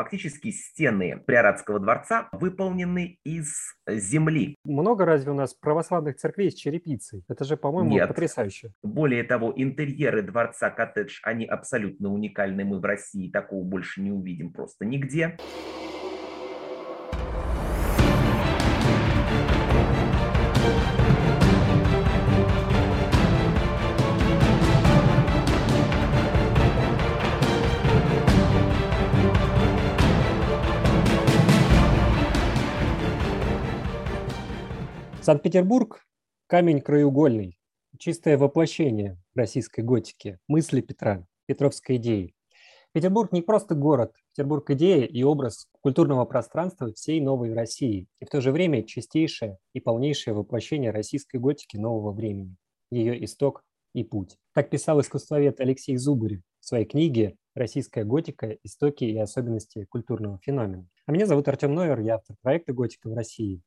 фактически стены Приоратского дворца выполнены из земли. Много разве у нас православных церквей с черепицей? Это же, по-моему, Нет. потрясающе. Более того, интерьеры дворца коттедж, они абсолютно уникальны. Мы в России такого больше не увидим просто нигде. Санкт-Петербург – камень краеугольный, чистое воплощение российской готики, мысли Петра, петровской идеи. Петербург не просто город, Петербург – идея и образ культурного пространства всей новой России, и в то же время чистейшее и полнейшее воплощение российской готики нового времени, ее исток и путь. Так писал искусствовед Алексей Зубарев в своей книге «Российская готика. Истоки и особенности культурного феномена». А меня зовут Артем Нойер, я автор проекта «Готика в России».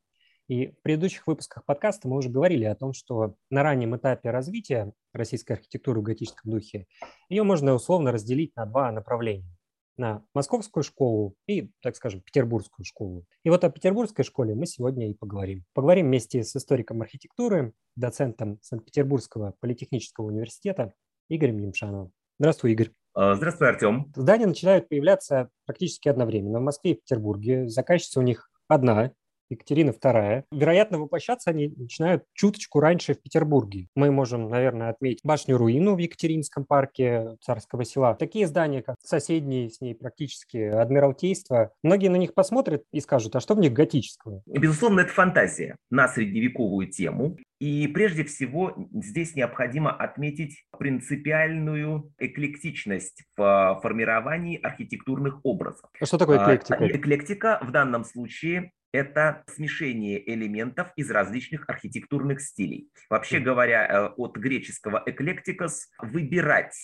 И в предыдущих выпусках подкаста мы уже говорили о том, что на раннем этапе развития российской архитектуры в готическом духе ее можно условно разделить на два направления. На московскую школу и, так скажем, петербургскую школу. И вот о петербургской школе мы сегодня и поговорим. Поговорим вместе с историком архитектуры, доцентом Санкт-Петербургского политехнического университета Игорем Емшановым. Здравствуй, Игорь. А, здравствуй, Артем. Здания начинают появляться практически одновременно в Москве и Петербурге. Заказчица у них одна, Екатерина II. Вероятно, воплощаться они начинают чуточку раньше в Петербурге. Мы можем, наверное, отметить башню-руину в Екатеринском парке Царского села. Такие здания, как соседние с ней практически Адмиралтейство, многие на них посмотрят и скажут, а что в них готического? Безусловно, это фантазия на средневековую тему. И прежде всего здесь необходимо отметить принципиальную эклектичность в формировании архитектурных образов. А что такое эклектика? А, эклектика в данном случае это смешение элементов из различных архитектурных стилей. Вообще говоря, э, от греческого эклектикос – выбирать.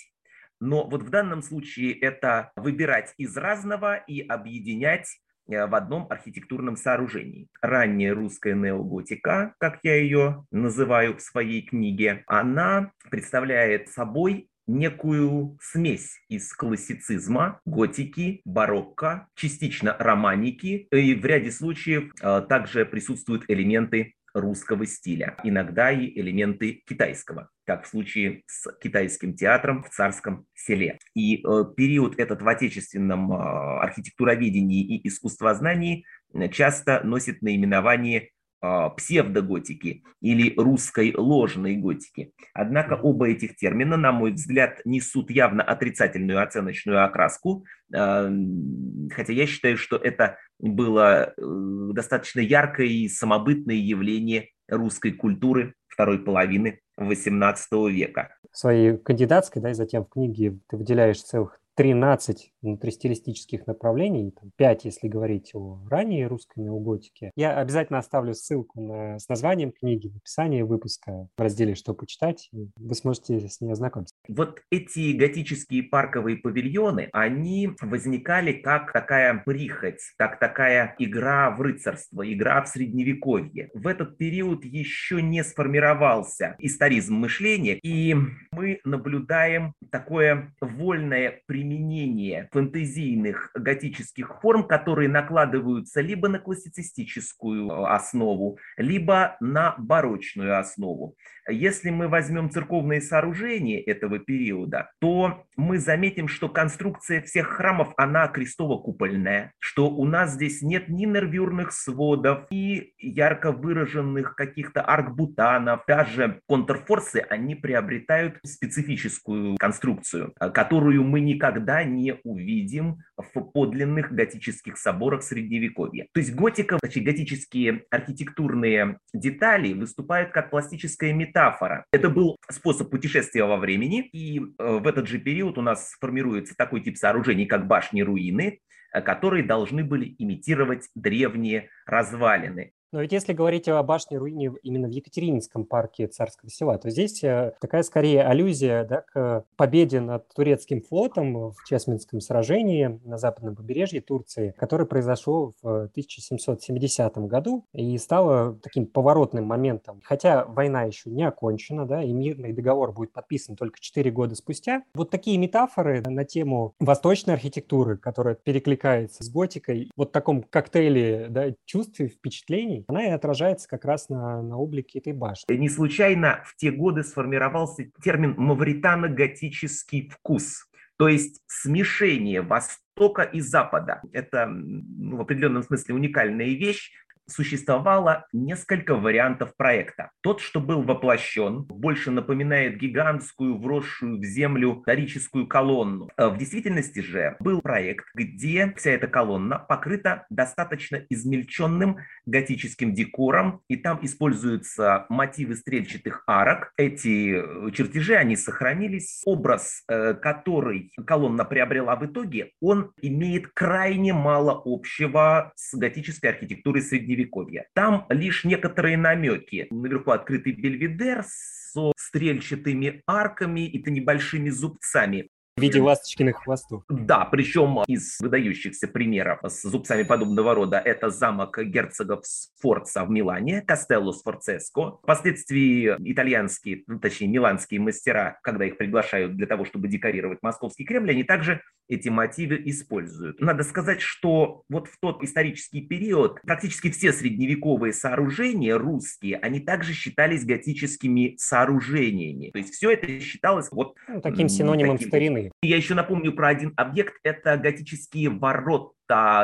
Но вот в данном случае это выбирать из разного и объединять в одном архитектурном сооружении. Ранняя русская неоготика, как я ее называю в своей книге, она представляет собой некую смесь из классицизма, готики, барокко, частично романики, и в ряде случаев э, также присутствуют элементы русского стиля, иногда и элементы китайского, как в случае с китайским театром в царском селе. И э, период этот в отечественном э, архитектуроведении и искусствознании часто носит наименование псевдоготики или русской ложной готики. Однако оба этих термина, на мой взгляд, несут явно отрицательную оценочную окраску, а, хотя я считаю, что это было э, достаточно яркое и самобытное явление русской культуры второй половины XVIII века. В своей кандидатской, да, и затем в книге ты выделяешь целых 13 внутристилистических направлений, там 5, если говорить о ранней русской неоготике. Я обязательно оставлю ссылку на, с названием книги в описании выпуска в разделе «Что почитать». Вы сможете с ней ознакомиться. Вот эти готические парковые павильоны, они возникали как такая прихоть, как такая игра в рыцарство, игра в средневековье. В этот период еще не сформировался историзм мышления, и мы наблюдаем такое вольное применение фэнтезийных готических форм, которые накладываются либо на классицистическую э, основу, либо на барочную основу. Если мы возьмем церковные сооружения этого периода, то мы заметим, что конструкция всех храмов, она крестово-купольная, что у нас здесь нет ни нервюрных сводов, ни ярко выраженных каких-то аркбутанов. Даже контрфорсы, они приобретают специфическую конструкцию, э, которую мы никогда не увидим в подлинных готических соборах Средневековья. То есть готика, значит, готические архитектурные детали выступают как пластическая метафора. Это был способ путешествия во времени, и э, в этот же период у нас формируется такой тип сооружений, как башни-руины, э, которые должны были имитировать древние развалины. Но ведь если говорить о башне руине именно в Екатерининском парке царского села, то здесь э, такая скорее аллюзия да, к победе над турецким флотом в Чесменском сражении на западном побережье Турции, которое произошло в 1770 году и стало таким поворотным моментом. Хотя война еще не окончена, да, и мирный договор будет подписан только 4 года спустя. Вот такие метафоры на тему восточной архитектуры, которая перекликается с готикой, вот в таком коктейле да, чувств и впечатлений, она и отражается как раз на, на облике этой башни. Не случайно в те годы сформировался термин «мавритано-готический вкус», то есть смешение Востока и Запада. Это ну, в определенном смысле уникальная вещь, существовало несколько вариантов проекта. Тот, что был воплощен, больше напоминает гигантскую, вросшую в землю дорическую колонну. Э, в действительности же был проект, где вся эта колонна покрыта достаточно измельченным готическим декором, и там используются мотивы стрельчатых арок. Эти э, чертежи, они сохранились. Образ, э, который колонна приобрела в итоге, он имеет крайне мало общего с готической архитектурой средневековья средневековья. Там лишь некоторые намеки. Наверху открытый бельведер со стрельчатыми арками и-то небольшими зубцами в виде ласточкиных хвостов. Да, причем из выдающихся примеров с зубцами подобного рода это замок герцогов Сфорца в Милане, Кастелло Сфорцеско. Впоследствии итальянские, ну, точнее миланские мастера, когда их приглашают для того, чтобы декорировать московский Кремль, они также эти мотивы используют. Надо сказать, что вот в тот исторический период практически все средневековые сооружения русские, они также считались готическими сооружениями. То есть все это считалось вот... Ну, таким синонимом таким. старины. Я еще напомню про один объект. Это готические ворота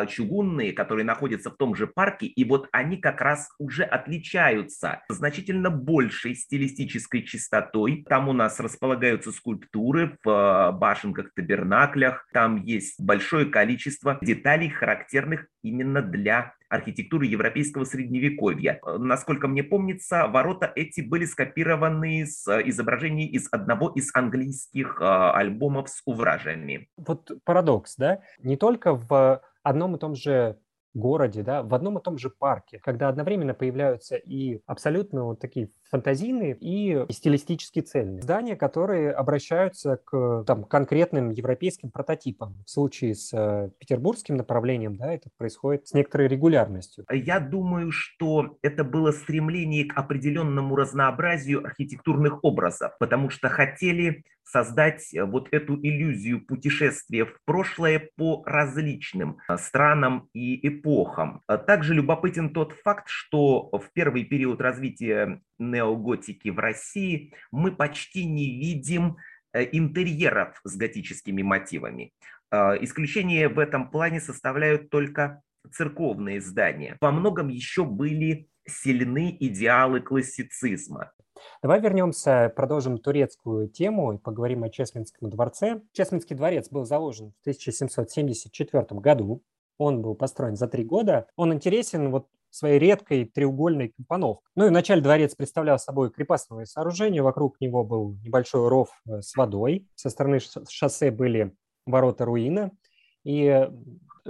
чугунные, которые находятся в том же парке, и вот они как раз уже отличаются значительно большей стилистической чистотой. Там у нас располагаются скульптуры в э, башенках, табернаклях, там есть большое количество деталей, характерных именно для архитектуры европейского средневековья. Насколько мне помнится, ворота эти были скопированы с изображений из одного из английских э, альбомов с увражами. Вот парадокс, да? Не только в одном и том же городе, да, в одном и том же парке, когда одновременно появляются и абсолютно вот такие фантазийные и стилистически цельные. Здания, которые обращаются к там, конкретным европейским прототипам. В случае с э, петербургским направлением да, это происходит с некоторой регулярностью. Я думаю, что это было стремление к определенному разнообразию архитектурных образов, потому что хотели создать э, вот эту иллюзию путешествия в прошлое по различным э, странам и эпохам. А также любопытен тот факт, что в первый период развития неоготики в России мы почти не видим э, интерьеров с готическими мотивами. Исключение в этом плане составляют только церковные здания. Во многом еще были сильны идеалы классицизма. Давай вернемся, продолжим турецкую тему и поговорим о Чесменском дворце. Чесменский дворец был заложен в 1774 году. Он был построен за три года. Он интересен вот своей редкой треугольной компоновкой. Ну и вначале дворец представлял собой крепостное сооружение. Вокруг него был небольшой ров э, с водой. Со стороны шоссе были ворота руина. И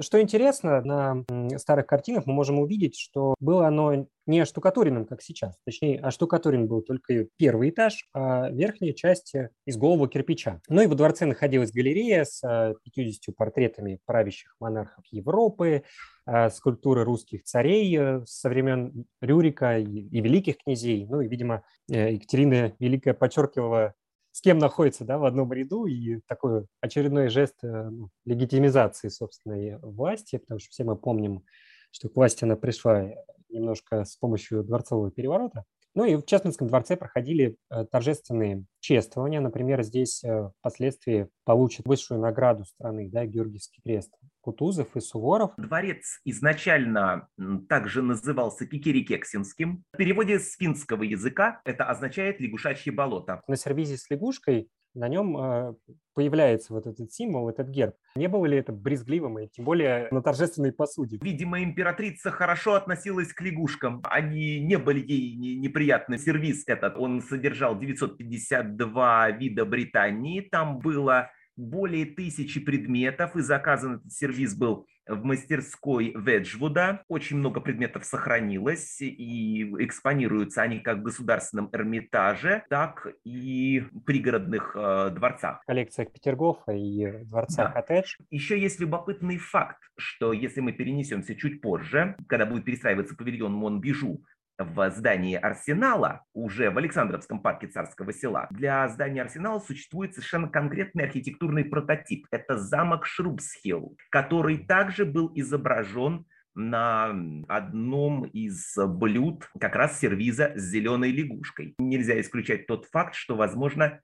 что интересно, на старых картинах мы можем увидеть, что было оно не оштукатуренным, как сейчас. Точнее, оштукатурен был только первый этаж, а верхняя часть из голого кирпича. Ну и во дворце находилась галерея с 50 а, портретами правящих монархов Европы, а, скульптуры русских царей э, со времен Рюрика и, великих князей. Ну и, видимо, э, Екатерина Великая подчеркивала с кем находится да, в одном ряду, и такой очередной жест э, ну, легитимизации собственной власти, потому что все мы помним, что к власти она пришла немножко с помощью дворцового переворота. Ну и в Честменском дворце проходили э, торжественные чествования. Например, здесь э, впоследствии получит высшую награду страны, да, Георгиевский крест. Кутузов и Суворов. Дворец изначально также назывался Кикерикексинским. В переводе с финского языка это означает лягушачье болото. На сервизе с лягушкой на нем э, появляется вот этот символ, этот герб. Не было ли это брезгливым, и тем более на торжественной посуде? Видимо, императрица хорошо относилась к лягушкам. Они не были ей неприятны. Сервис этот, он содержал 952 вида Британии. Там было более тысячи предметов, и заказан этот сервис был в мастерской Веджвуда. Очень много предметов сохранилось, и экспонируются они как в государственном Эрмитаже, так и в пригородных э, дворцах. В коллекциях Петергофа и дворца да. Коттедж. Еще есть любопытный факт, что если мы перенесемся чуть позже, когда будет перестраиваться павильон Монбижу в здании Арсенала, уже в Александровском парке Царского села, для здания Арсенала существует совершенно конкретный архитектурный прототип. Это замок Шрубсхилл, который также был изображен на одном из блюд как раз сервиза с зеленой лягушкой. Нельзя исключать тот факт, что, возможно,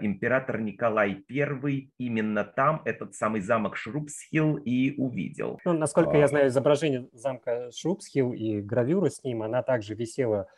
император Николай I именно там этот самый замок Шрубсхилл и увидел. Ну, насколько я а. знаю, изображение замка Шрубсхилл и гравюра с ним, она также висела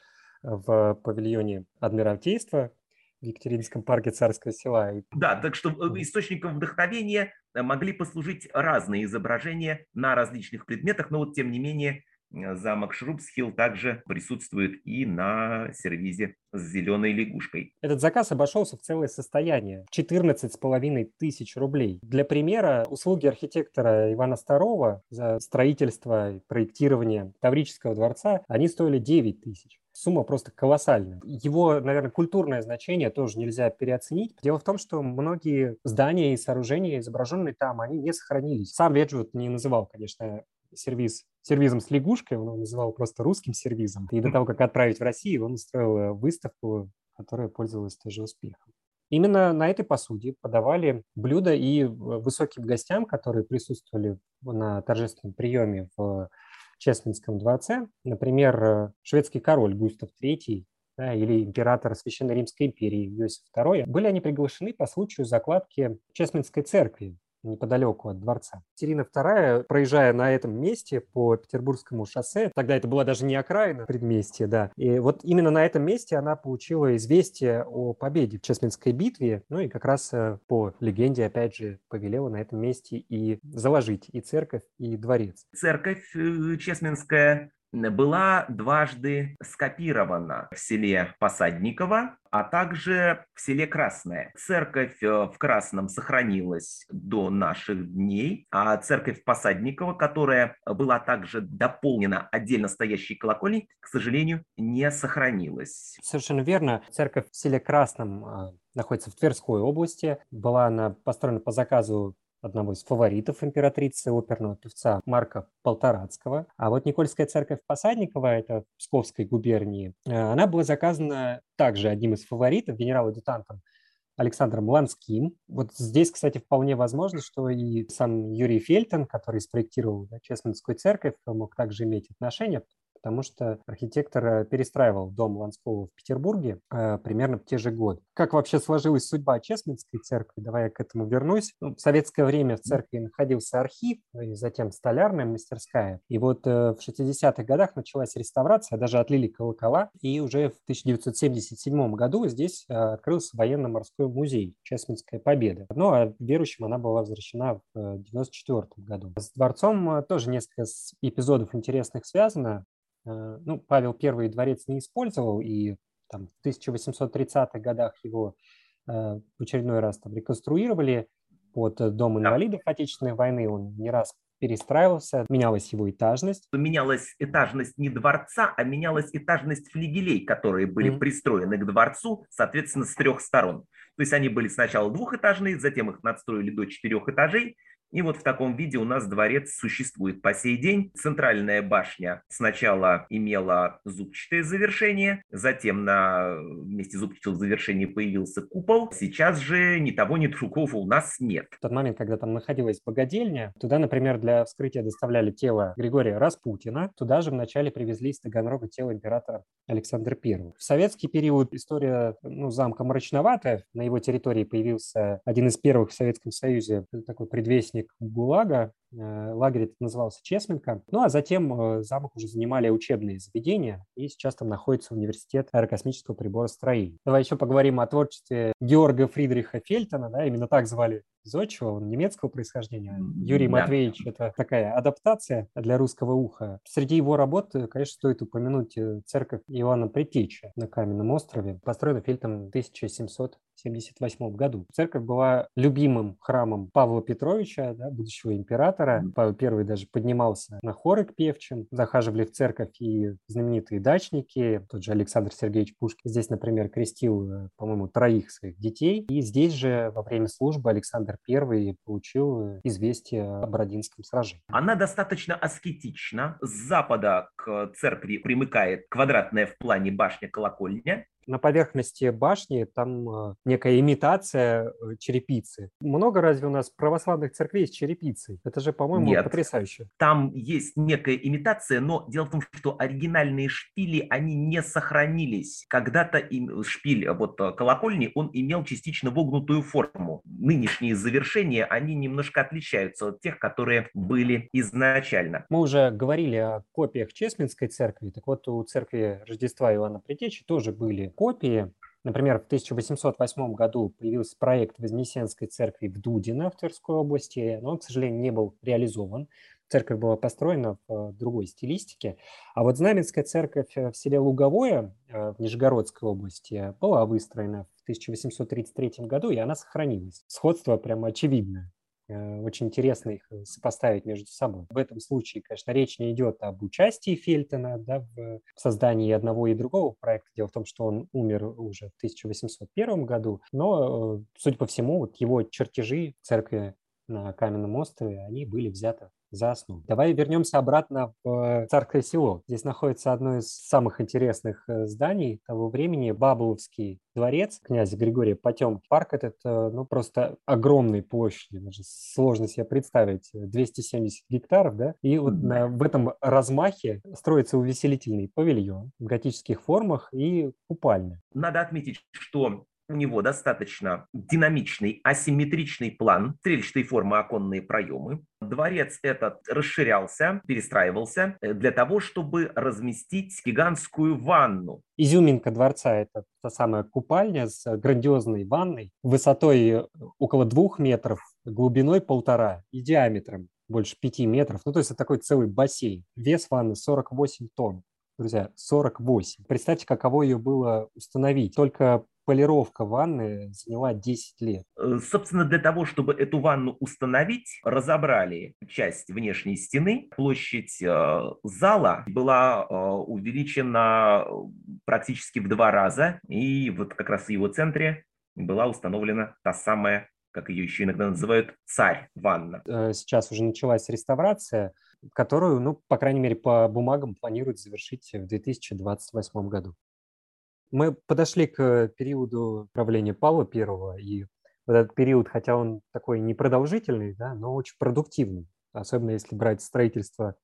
в павильоне Адмиралтейства в Екатеринском парке Царского села. Да, так что э, источником вдохновения э, могли послужить разные изображения на различных предметах, но вот тем не менее Э, замок Шрубсхилл также присутствует и на сервизе с зеленой лягушкой. Этот заказ обошелся в целое состояние – 14,5 тысяч рублей. Для примера, услуги архитектора Ивана II за строительство и проектирование Таврического дворца, они стоили 9 тысяч сумма просто колоссальная. Его, наверное, культурное значение тоже нельзя переоценить. Дело в том, что многие здания и сооружения, изображенные там, они не сохранились. Сам Веджвуд не называл, конечно, сервис сервизом с лягушкой, он его называл просто русским сервизом. И до того, как отправить в Россию, он устроил э, выставку, которая пользовалась тоже успехом. Именно на этой посуде подавали блюда и высоким гостям, которые присутствовали на торжественном приеме в Чесменском дворце. Например, э, шведский король Густав III да, или император Священной Римской империи Иосиф II. Были они приглашены по случаю закладки Чесменской церкви неподалеку от дворца. Екатерина II, проезжая на этом месте по Петербургскому шоссе, тогда это была даже не окраина предместья, да, и вот именно на этом месте она получила известие о победе в Чесменской битве, ну и как раз э, по легенде, опять же, повелела на этом месте и заложить и церковь, и дворец. Церковь э, Чесменская была дважды скопирована в селе Посадниково, а также в селе Красное. Церковь э, в Красном сохранилась до наших дней, а церковь Посадникова, которая была также дополнена отдельно стоящей колокольней, к сожалению, не сохранилась. Совершенно верно. Церковь в селе Красном э, находится в Тверской области. Была она построена по заказу одного из фаворитов императрицы, оперного певца Марка Полторацкого. А вот Никольская церковь Посадникова, это в Псковской губернии, э, она была заказана также одним из фаворитов, генерал-адъютантом Александром Ланским. Вот здесь, кстати, вполне возможно, что и сам Юрий Фельтон, который спроектировал да, Честманскую церковь, мог также иметь отношение, потому что архитектор э, перестраивал дом Ланского в Петербурге э, примерно в те же годы. Как вообще сложилась судьба Чесменской церкви? Давай я к этому вернусь. Ну, в советское время в церкви находился архив, ну и затем столярная мастерская. И вот э, в 60-х годах началась реставрация, даже отлили колокола, и уже в 1977 году здесь э, открылся военно-морской музей Чесменская победа. Ну а верующим она была возвращена в 1994 э, году. С дворцом э, тоже несколько эпизодов интересных связано. Э, ну, Павел I дворец не использовал, и там, в 1830-х годах его э, в очередной раз там, реконструировали под Дом инвалидов Отечественной войны. Он не раз перестраивался, менялась его этажность. Менялась этажность не дворца, а менялась этажность флигелей, которые были mm-hmm. пристроены к дворцу, соответственно, с трех сторон. То есть они были сначала двухэтажные, затем их надстроили до четырех этажей, и вот в таком виде у нас дворец существует по сей день. Центральная башня сначала имела зубчатое завершение, затем на месте зубчатого завершения появился купол. Сейчас же ни того, ни другого у нас нет. В тот момент, когда там находилась богадельня, туда, например, для вскрытия доставляли тело Григория Распутина. Туда же вначале привезли из Таганрога тело императора Александра I. В советский период история ну, замка мрачноватая. На его территории появился один из первых в Советском Союзе такой предвестник участник ГУЛАГа, э, лагерь назывался Чесменко. Ну а затем э, замок уже занимали учебные заведения, и сейчас там находится университет аэрокосмического приборостроения. Давай еще поговорим о творчестве Георга Фридриха Фельтона, да, именно так звали Зодчего, он немецкого происхождения. Юрий да. Матвеевич – это такая адаптация для русского уха. Среди его работ, э, конечно, стоит упомянуть церковь Иоанна Предтечи на Каменном острове, построена Фельтом в 1700 1978 году. Церковь была любимым храмом Павла Петровича, да, будущего императора. Павел I даже поднимался на хоры к певчим, захаживали в церковь и знаменитые дачники, тот же Александр Сергеевич Пушкин. Здесь, например, крестил, э, по-моему, троих своих детей. И здесь же во время службы Александр I получил известие о Бородинском сражении. Она достаточно аскетична. С запада к церкви примыкает квадратная в плане башня-колокольня, на поверхности башни там э, некая имитация э, черепицы. Много разве у нас православных церквей с черепицей? Это же, по-моему, Нет. потрясающе. Там есть некая имитация, но дело в том, что оригинальные шпили, они не сохранились. Когда-то им, шпиль вот э, колокольни, он имел частично вогнутую форму. Нынешние завершения, они немножко отличаются от тех, которые были изначально. Мы уже говорили о копиях Чесменской церкви. Так вот, у церкви Рождества Иоанна Предтечи тоже были копии. Например, в 1808 году появился проект Вознесенской церкви в Дудино в Тверской области, но он, к сожалению, не был реализован. Церковь была построена в э, другой стилистике. А вот Знаменская церковь э, в селе Луговое э, в Нижегородской области была выстроена в 1833 году, и она сохранилась. Сходство прямо очевидное. Э, очень интересно их э, сопоставить между собой. В этом случае, конечно, речь не идет об участии Фельтона да, в создании одного и другого проекта. Дело в том, что он умер уже в 1801 году, но, э, судя по всему, вот его чертежи церкви на Каменном острове, они были взяты за основу. Давай вернемся обратно в Царское село. Здесь находится одно из самых интересных э, зданий того времени, Бабуловский дворец князя Григория Потемки. Парк этот, э, ну, просто огромной площади, даже сложно себе представить, 270 гектаров, да, и вот на, в этом размахе строится увеселительный павильон в готических формах и купальня. Надо отметить, что у него достаточно динамичный, асимметричный план, стрельчатой формы оконные проемы. Дворец этот расширялся, перестраивался э, для того, чтобы разместить гигантскую ванну. Изюминка дворца – это та самая купальня с грандиозной ванной, высотой э, около двух метров, глубиной полтора и диаметром больше пяти метров. Ну, то есть это такой целый бассейн. Вес ванны 48 тонн. Друзья, 48. Представьте, каково ее было установить. Только полировка ванны заняла 10 лет. Э, собственно, для того, чтобы эту ванну установить, разобрали часть внешней стены. Площадь э, зала была э, увеличена практически в два раза. И вот как раз в его центре была установлена та самая как ее еще иногда называют, царь-ванна. Сейчас уже началась реставрация, которую, ну, по крайней мере, по бумагам планируют завершить в 2028 году. Мы подошли к периоду правления Павла I, и вот этот период, хотя он такой непродолжительный, да, но очень продуктивный, особенно если брать строительство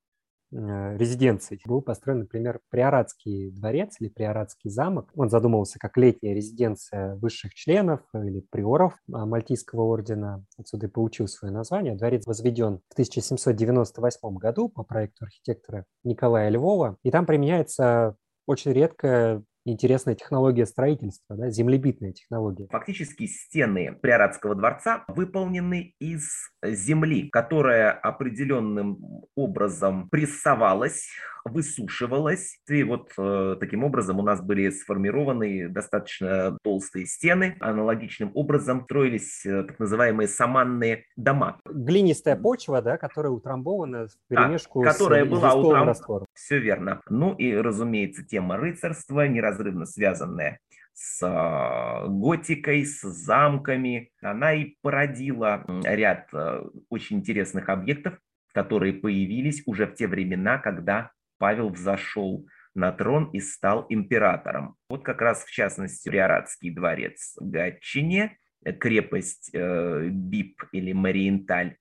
э, резиденций. Был построен, например, Приоратский дворец или Приоратский замок. Он задумывался как летняя резиденция высших членов или приоров а, Мальтийского ордена. Отсюда и получил свое название. Дворец возведен в 1798 году по проекту архитектора Николая Львова. И там применяется очень редкая интересная технология строительства, да, землебитная технология. Фактически стены Приоратского дворца выполнены из земли, которая определенным образом прессовалась, высушивалась. И вот э, таким образом у нас были сформированы достаточно толстые стены. Аналогичным образом строились э, так называемые саманные дома. Глинистая почва, да, которая утрамбована в перемешку да, которая с была утрам... раствором. Все верно. Ну и, разумеется, тема рыцарства, неразрывно связанная с а, готикой, с замками. Она и породила ряд э, очень интересных объектов, которые появились уже в те времена, когда Павел взошел на трон и стал императором. Вот как раз в частности Приоратский дворец в Гатчине, крепость э, Бип или Мариенталь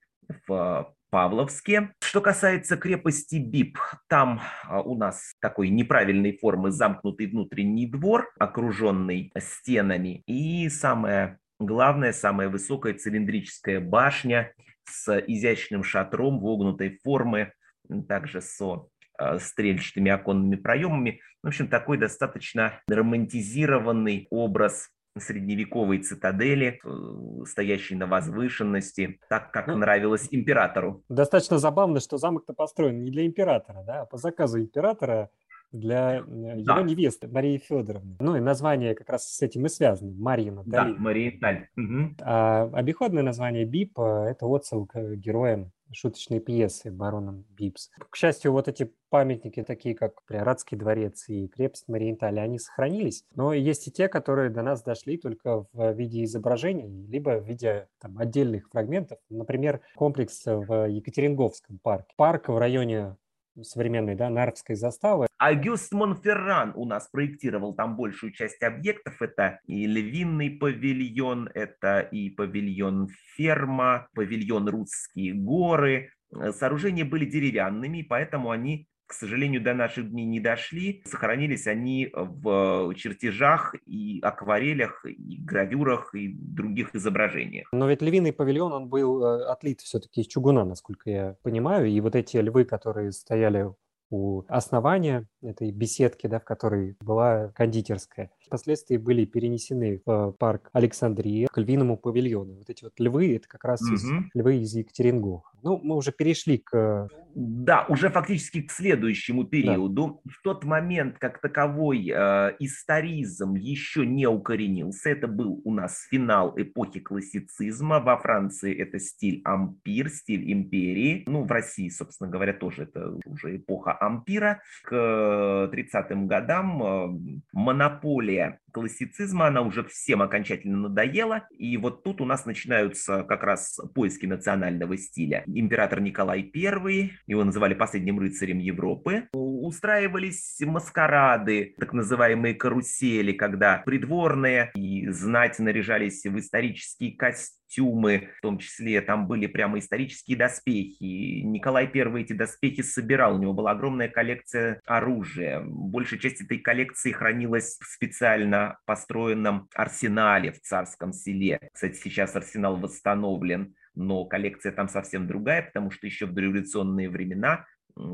в Павловске. Что касается крепости Бип, там а, у нас такой неправильной формы замкнутый внутренний двор, окруженный стенами. И самое главное, самая высокая цилиндрическая башня с изящным шатром вогнутой формы, также со а, стрельчатыми оконными проемами. В общем, такой достаточно романтизированный образ средневековой цитадели, э, стоящей на возвышенности, так, как ну, нравилось императору. Достаточно забавно, что замок-то построен не для императора, да, а по заказу императора для его да. невесты Марии Федоровны. Ну и название как раз с этим и связано. Марьина Да, Мариенталь. Угу. А обиходное название БИП – это отсылка к героям шуточной пьесы бароном Бипс. К счастью, вот эти памятники, такие как Приоратский дворец и крепость Мариенталь, они сохранились. Но есть и те, которые до нас дошли только в виде изображений, либо в виде там, отдельных фрагментов. Например, комплекс в Екатеринговском парке. Парк в районе современной, да, Нарвской заставы. Агюст Монферран у нас проектировал там большую часть объектов. Это и Львиный павильон, это и павильон Ферма, павильон Русские горы. Сооружения были деревянными, поэтому они к сожалению, до наших дней не дошли. Сохранились они в чертежах и акварелях, и гравюрах, и других изображениях. Но ведь львиный павильон, он был э, отлит все-таки из чугуна, насколько я понимаю, и вот эти львы, которые стояли у основания этой беседки, да, в которой была кондитерская. Впоследствии были перенесены в парк Александрия к львиному павильону. Вот эти вот львы, это как раз угу. из, львы из Екатерингоха. Ну, мы уже перешли к... Да, уже фактически к следующему периоду. Да. В тот момент, как таковой, э, историзм еще не укоренился. Это был у нас финал эпохи классицизма. Во Франции это стиль ампир, стиль империи. Ну, в России, собственно говоря, тоже это уже эпоха ампира. К 30-м годам э, монополия классицизма, она уже всем окончательно надоела. И вот тут у нас начинаются как раз поиски национального стиля. Император Николай I, его называли последним рыцарем Европы, устраивались маскарады, так называемые карусели, когда придворные и знать наряжались в исторические костюмы, в том числе там были прямо исторические доспехи. Николай I эти доспехи собирал, у него была огромная коллекция оружия. Большая часть этой коллекции хранилась в специально построенном арсенале в Царском селе. Кстати, сейчас арсенал восстановлен но коллекция там совсем другая, потому что еще в дореволюционные времена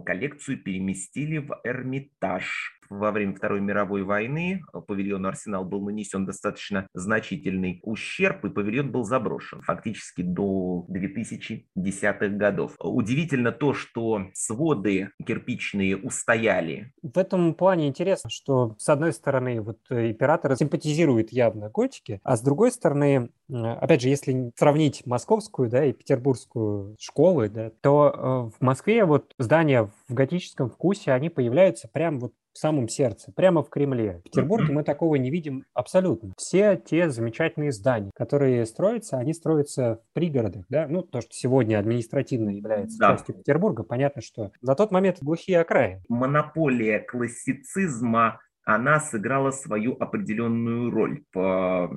коллекцию переместили в Эрмитаж во время Второй мировой войны павильону «Арсенал» был нанесен достаточно значительный ущерб, и павильон был заброшен фактически до 2010-х годов. Удивительно то, что своды кирпичные устояли. В этом плане интересно, что с одной стороны вот император симпатизирует явно готике, а с другой стороны, опять же, если сравнить московскую да, и петербургскую школы, да, то э, в Москве вот здания в готическом вкусе, они появляются прям вот в самом сердце, прямо в Кремле. В Петербурге мы такого не видим абсолютно. Все те замечательные здания, которые строятся, они строятся в пригородах, да, ну, то, что сегодня административно является да. частью Петербурга, понятно, что на тот момент глухие окраины. Монополия классицизма она сыграла свою определенную роль. В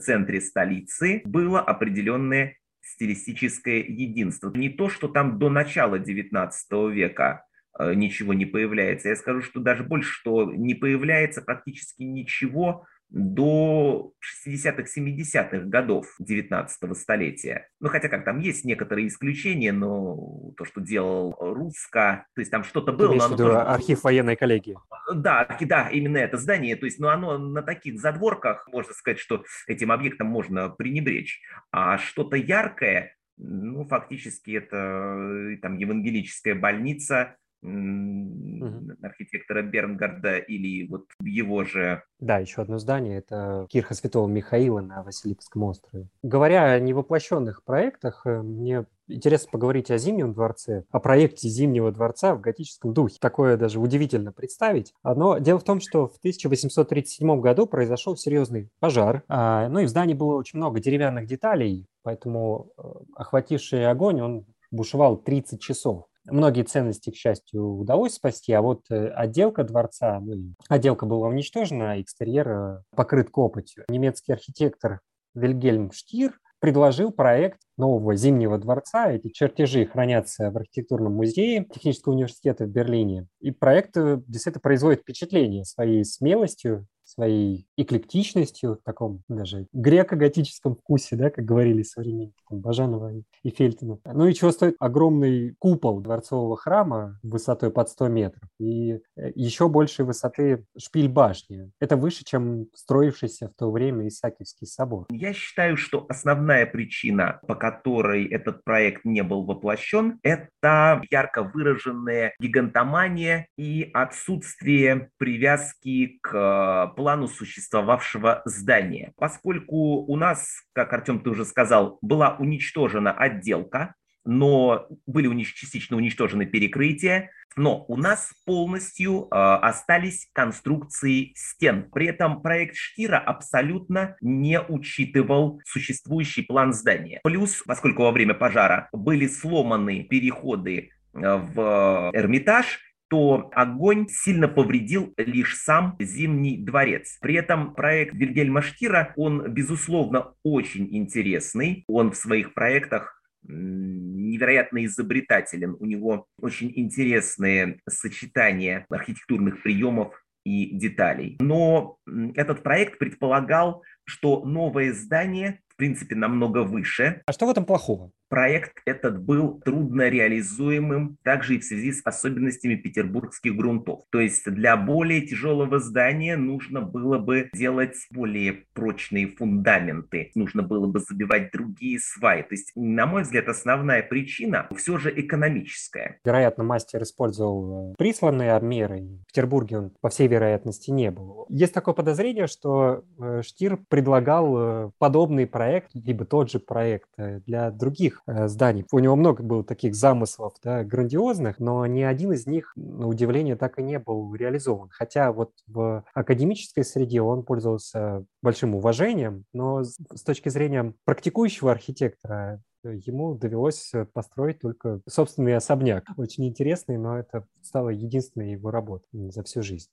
центре столицы было определенное стилистическое единство. Не то, что там до начала XIX века ничего не появляется. Я скажу, что даже больше, что не появляется практически ничего до 60-х, 70-х годов 19 столетия. Ну, хотя как там есть некоторые исключения, но то, что делал Русско, то есть там что-то было. но оно тоже... архив военной коллегии. Да, да, именно это здание. То есть, ну, оно на таких задворках, можно сказать, что этим объектом можно пренебречь. А что-то яркое, ну, фактически это э, там евангелическая больница, угу. архитектора Бернгарда или вот его же... Да, еще одно здание – это кирха Святого Михаила на Васильевском острове. Говоря о невоплощенных проектах, э, мне интересно поговорить о Зимнем дворце, о проекте Зимнего дворца в готическом духе. Такое даже удивительно представить. Но дело в том, что в 1837 году произошел серьезный пожар. А, ну и в здании было очень много деревянных деталей, поэтому э, охвативший огонь, он бушевал 30 часов. Многие ценности, к счастью, удалось спасти, а вот э, отделка дворца, ну, отделка была уничтожена, а экстерьер э, покрыт копотью. Немецкий архитектор Вильгельм Штир предложил проект нового Зимнего дворца. Эти чертежи хранятся в архитектурном музее Технического университета в Берлине. И проект э, действительно производит впечатление своей смелостью, своей эклектичностью, в таком даже греко-готическом вкусе, да, как говорили современники там, Бажанова и Фельтина. Ну и чего стоит огромный купол дворцового храма высотой под 100 метров и э, еще большей высоты шпиль башни. Это выше, чем строившийся в то время Исаакиевский собор. Я считаю, что основная причина, по которой этот проект не был воплощен, это ярко выраженная гигантомания и отсутствие привязки к э, плану существовавшего здания. Поскольку у нас, как Артем ты уже сказал, была уничтожена отделка, но были частично уничтожены перекрытия, но у нас полностью э, остались конструкции стен. При этом проект Штира абсолютно не учитывал существующий план здания. Плюс, поскольку во время пожара были сломаны переходы э, в Эрмитаж, то огонь сильно повредил лишь сам Зимний дворец. При этом проект Вильгельма Штира, он, безусловно, очень интересный. Он в своих проектах невероятно изобретателен. У него очень интересные сочетания архитектурных приемов и деталей. Но этот проект предполагал, что новое здание в принципе намного выше. А что в этом плохого? Проект этот был трудно реализуемым также и в связи с особенностями петербургских грунтов. То есть для более тяжелого здания нужно было бы делать более прочные фундаменты, нужно было бы забивать другие сваи. То есть, на мой взгляд, основная причина все же экономическая. Вероятно, мастер использовал э, присланные обмеры. В Петербурге он, по всей вероятности, не был. Есть такое подозрение, что э, Штир предлагал э, подобный проект, либо тот же проект для других других э, зданий. У него много было таких замыслов, да, грандиозных, но ни один из них, на удивление, так и не был реализован. Хотя вот в академической среде он пользовался большим уважением, но с точки зрения практикующего архитектора ему довелось построить только собственный особняк. Очень интересный, но это стало единственной его работой за всю жизнь.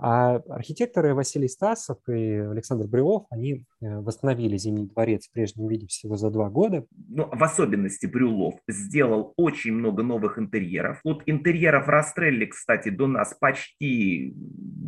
А архитекторы Василий Стасов и Александр Брюлов, они э, восстановили Зимний дворец в прежнем виде всего за два года. Ну, в особенности Брюлов сделал очень много новых интерьеров. Вот интерьеров Растрелли, кстати, до нас почти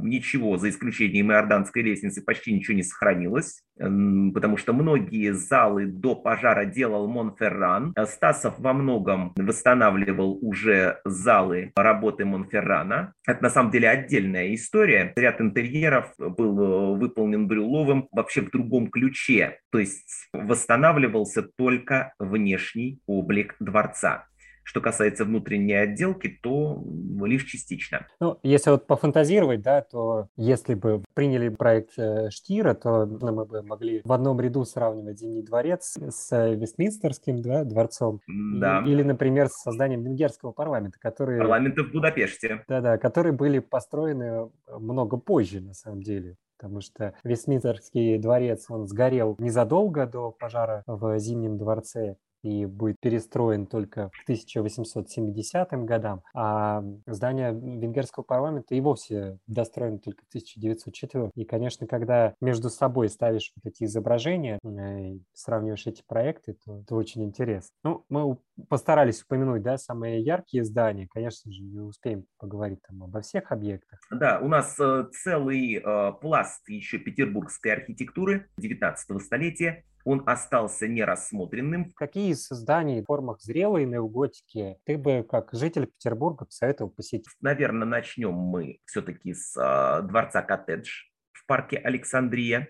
ничего, за исключением иорданской лестницы, почти ничего не сохранилось, потому что многие залы до пожара делал Монферран. Стасов во многом восстанавливал уже залы работы Монферрана. Это на самом деле отдельная история Ряд интерьеров был э, выполнен Брюловым вообще в другом ключе, то есть восстанавливался только внешний облик дворца. Что касается внутренней отделки, то лишь частично. Ну, если вот пофантазировать, да, то если бы приняли проект э, Штира, то мы бы могли в одном ряду сравнивать Зимний дворец с Вестминстерским да, дворцом. Да. или, например, с созданием венгерского парламента, который... Парламента в Будапеште. Да-да, которые были построены много позже, на самом деле потому что Вестминстерский дворец, он сгорел незадолго до пожара в Зимнем дворце, и будет перестроен только к 1870 годам, а здание венгерского парламента и вовсе достроено только в 1904. И, конечно, когда между собой ставишь вот эти изображения, э, сравниваешь эти проекты, то это очень интересно. Ну, мы постарались упомянуть, да, самые яркие здания. Конечно же, не успеем поговорить там обо всех объектах. Да, у нас э, целый э, пласт еще петербургской архитектуры 19 столетия он остался нерассмотренным. Какие из зданий в формах зрелой неоготики ты бы, как житель Петербурга, посоветовал посетить? Наверное, начнем мы все-таки с э, дворца коттедж в парке Александрия.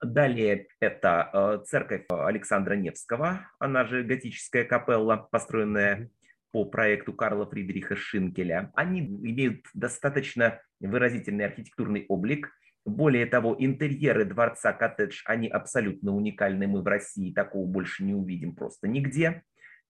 Далее это э, церковь Александра Невского, она же готическая капелла, построенная по проекту Карла Фридриха Шинкеля. Они имеют достаточно выразительный архитектурный облик, более того, интерьеры дворца коттедж, они абсолютно уникальны. Мы в России такого больше не увидим просто нигде.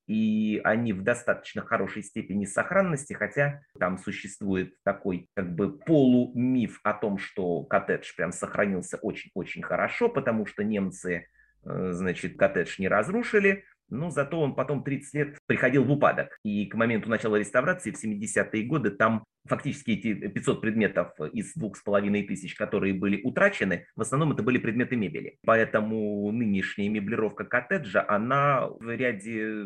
И они в достаточно хорошей степени сохранности, хотя там существует такой как бы полумиф о том, что коттедж прям сохранился очень-очень хорошо, потому что немцы, э, значит, коттедж не разрушили, но зато он потом 30 лет приходил в упадок. И к моменту начала реставрации в 70-е годы там фактически эти 500 предметов из двух с половиной тысяч, которые были утрачены, в основном это были предметы мебели. Поэтому нынешняя меблировка коттеджа, она в ряде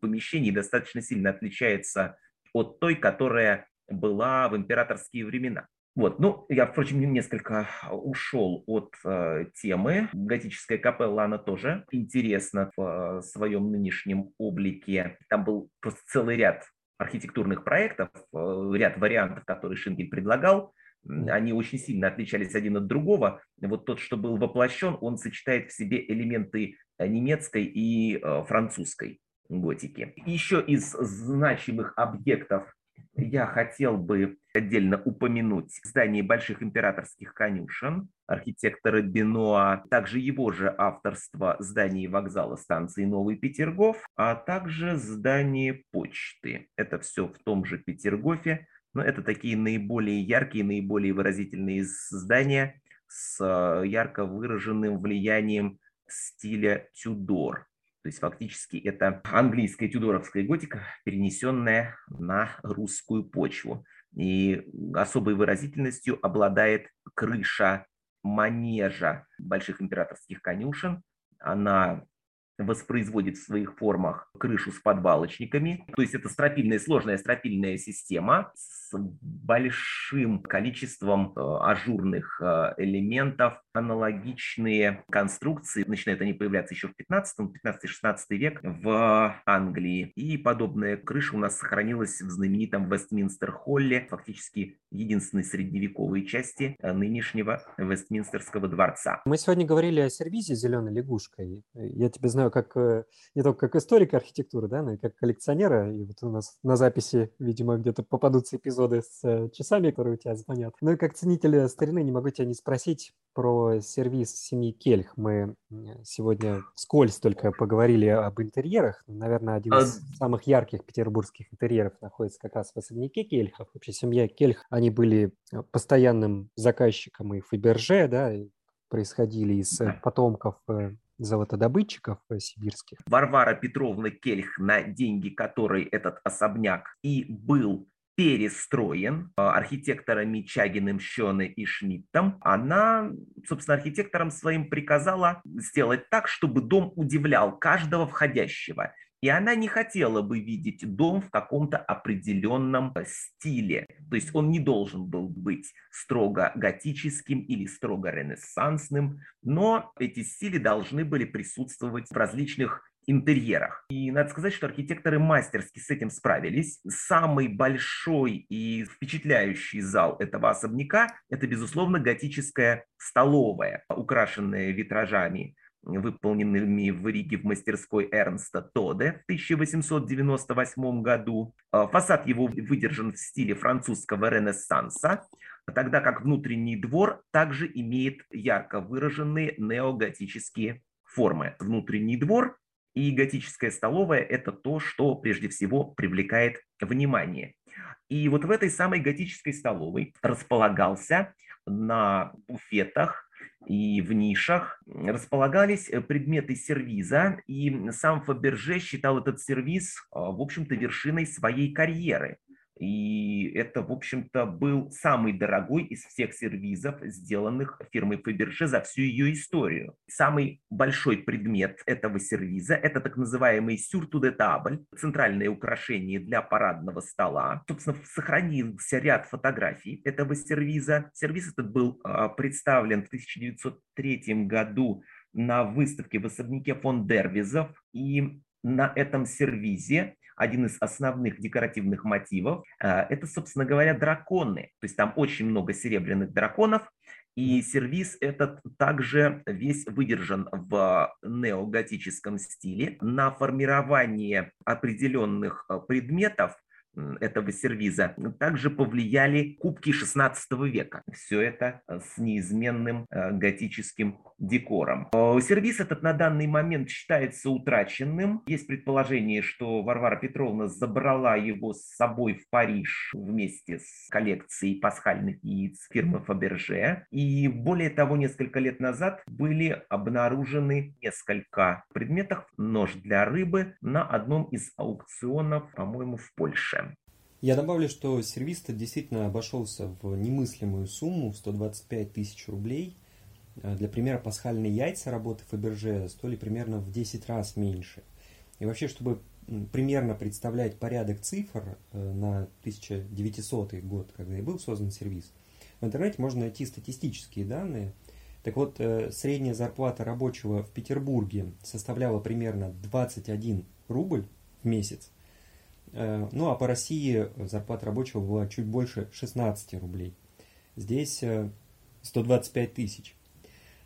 помещений достаточно сильно отличается от той, которая была в императорские времена. Вот, ну, я, впрочем, несколько ушел от э, темы. Готическая капелла, она тоже интересна в э, своем нынешнем облике. Там был просто целый ряд архитектурных проектов, э, ряд вариантов, которые Шинкель предлагал. Они очень сильно отличались один от другого. Вот тот, что был воплощен, он сочетает в себе элементы э, немецкой и э, французской готики. Еще из значимых объектов я хотел бы отдельно упомянуть здание больших императорских конюшен архитектора Бенуа, также его же авторство здание вокзала станции Новый Петергоф, а также здание почты. Это все в том же Петергофе, но это такие наиболее яркие, наиболее выразительные здания с э, ярко выраженным влиянием стиля Тюдор. То есть фактически это английская тюдоровская готика, перенесенная на русскую почву. И особой выразительностью обладает крыша манежа больших императорских конюшен. Она воспроизводит в своих формах крышу с подвалочниками. То есть это стропильная, сложная стропильная система с большим количеством э, ажурных э, элементов, аналогичные конструкции. Начинают они появляться еще в 15 15-16 век в Англии. И подобная крыша у нас сохранилась в знаменитом Вестминстер-холле, фактически единственной средневековой части э, нынешнего Вестминстерского дворца. Мы сегодня говорили о сервизе «Зеленой лягушкой». Я тебя знаю как не только как историка архитектуры, да, но и как коллекционера. И вот у нас на записи, видимо, где-то попадутся эпизоды эпизоды с э, часами, которые у тебя звонят. Ну и как ценителя старины не могу тебя не спросить про сервис семьи Кельх. Мы сегодня скользь только поговорили об интерьерах. Наверное, один из самых ярких петербургских интерьеров находится как раз в особняке Кельхов. Вообще семья Кельх, они были э, постоянным заказчиком и Фаберже, да, и происходили из э, потомков золотодобытчиков сибирских. Варвара Петровна Кельх, на деньги которой этот особняк и был перестроен а, архитекторами Чагиным, Щене и Шмидтом, она, собственно, архитекторам своим приказала сделать так, чтобы дом удивлял каждого входящего. И она не хотела бы видеть дом в каком-то определенном стиле. То есть он не должен был быть строго готическим или строго ренессансным, но эти стили должны были присутствовать в различных интерьерах. И надо сказать, что архитекторы мастерски с этим справились. Самый большой и впечатляющий зал этого особняка – это, безусловно, готическая столовая, украшенная витражами выполненными в Риге в мастерской Эрнста Тоде в 1898 году. А, фасад его выдержан в стиле французского ренессанса, тогда как внутренний двор также имеет ярко выраженные неоготические формы. Внутренний двор и готическая столовая – это то, что прежде всего привлекает внимание. И вот в этой самой готической столовой располагался на буфетах и в нишах располагались предметы сервиза, и сам Фаберже считал этот сервиз, а, в общем-то, вершиной своей карьеры. И это, в общем-то, был самый дорогой из всех сервизов, сделанных фирмой Fabergé за всю ее историю. Самый большой предмет этого сервиза – это так называемый сюрту де табль, центральное украшение для парадного стола. Собственно, сохранился ряд фотографий этого сервиза. Сервиз этот был а, представлен в 1903 году на выставке в особняке фон Дервизов. И на этом сервизе один из основных декоративных мотивов э, – это, собственно говоря, драконы. То есть там очень много серебряных драконов, и сервис этот также весь выдержан в неоготическом стиле. На формирование определенных э, предметов этого сервиза также повлияли кубки XVI века. Все это э, с неизменным э, готическим декором. Э, сервис этот на данный момент считается утраченным. Есть предположение, что Варвара Петровна забрала его с собой в Париж вместе с коллекцией пасхальных яиц фирмы Фаберже. И более того, несколько лет назад были обнаружены несколько предметов, нож для рыбы на одном из аукционов, по-моему, в Польше. Я добавлю, что сервис действительно обошелся в немыслимую сумму в 125 тысяч рублей. Э, для примера, пасхальные яйца работы Фаберже стоили примерно в 10 раз меньше. И вообще, чтобы примерно представлять порядок цифр э, на 1900 год, когда и был создан сервис, В интернете можно найти статистические данные. Так вот, э, средняя зарплата рабочего в Петербурге составляла примерно 21 рубль в месяц. Э, ну а по России зарплата рабочего была чуть больше 16 рублей. Здесь 125 тысяч.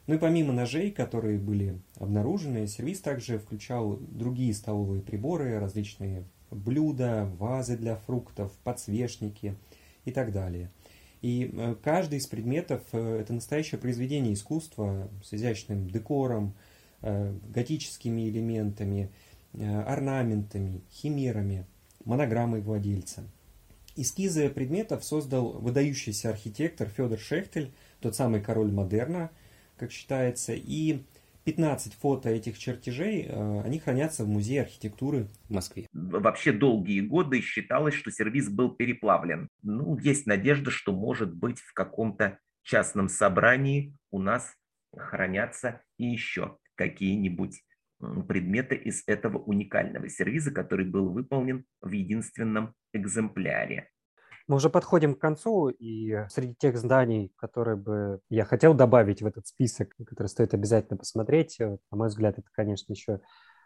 Ну и помимо ножей, которые были обнаружены, сервис также включал другие столовые приборы, различные блюда, вазы для фруктов, подсвечники и так далее. И э, каждый из предметов э, – это настоящее произведение искусства с изящным декором, э, готическими элементами, орнаментами, химерами, монограммой владельца. Эскизы предметов создал выдающийся архитектор Федор Шехтель, тот самый король модерна, как считается, и 15 фото этих чертежей, э, они хранятся в Музее архитектуры в Москве. Вообще долгие годы считалось, что сервис был переплавлен. Ну, есть надежда, что, может быть, в каком-то частном собрании у нас хранятся и еще какие-нибудь предметы из этого уникального сервиза, который был выполнен в единственном экземпляре. Мы уже подходим к концу, и среди тех зданий, которые бы я хотел добавить в этот список, который стоит обязательно посмотреть, э, на мой взгляд, это, конечно, еще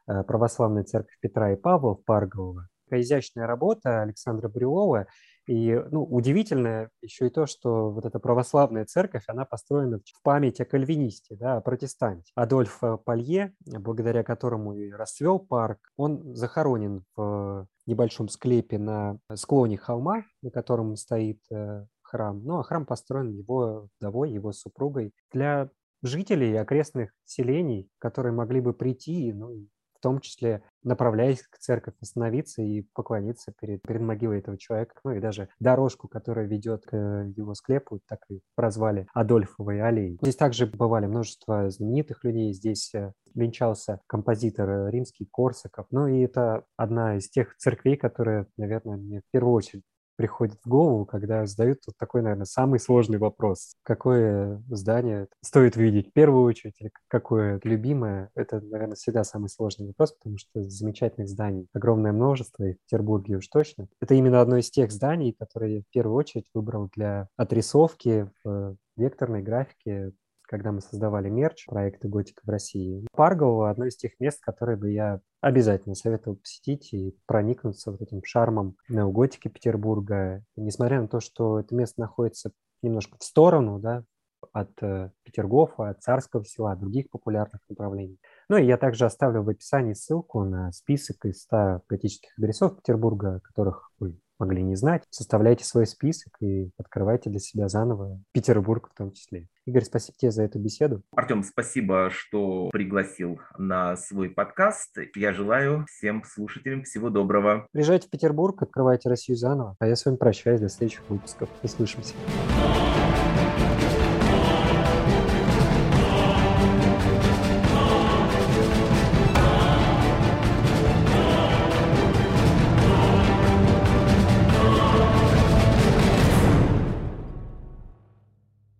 э, православная церковь Петра и Павла в Паргово. Такая изящная работа Александра Брюлова. И ну, удивительно еще и то, что вот эта православная церковь, она построена в память о кальвинисте, да, о протестанте. Адольф Палье, благодаря которому и расцвел парк, он захоронен в небольшом склепе на склоне холма, на котором стоит э, храм. Ну, а храм построен его вдовой, его супругой для жителей окрестных селений, которые могли бы прийти, ну, в том числе направляясь к церкви, остановиться и поклониться перед, перед могилой этого человека. Ну и даже дорожку, которая ведет к его склепу, так и прозвали Адольфовой аллеей. Здесь также бывали множество знаменитых людей. Здесь э, венчался композитор э, римский Корсаков. Ну и это одна из тех церквей, которые, наверное, мне в первую очередь приходит в голову, когда задают вот такой, наверное, самый сложный вопрос. Какое здание стоит видеть в первую очередь, или какое любимое? Это, наверное, всегда самый сложный вопрос, потому что замечательных зданий огромное множество, и в Петербурге уж точно. Это именно одно из тех зданий, которые я в первую очередь выбрал для отрисовки в векторной графике когда мы создавали мерч проекта «Готика в России». Паргово – одно из тех мест, которые бы я обязательно советовал посетить и проникнуться вот этим шармом неоготики Петербурга. И несмотря на то, что это место находится немножко в сторону, да, от э, Петергофа, от Царского села, других популярных направлений. Ну и я также оставлю в описании ссылку на список из 100 политических адресов Петербурга, которых вы могли не знать. Составляйте свой список и открывайте для себя заново Петербург в том числе. Игорь, спасибо тебе за эту беседу. Артем, спасибо, что пригласил на свой подкаст. Я желаю всем слушателям всего доброго. Приезжайте в Петербург, открывайте Россию заново. А я с вами прощаюсь до следующих выпусков. Услышимся.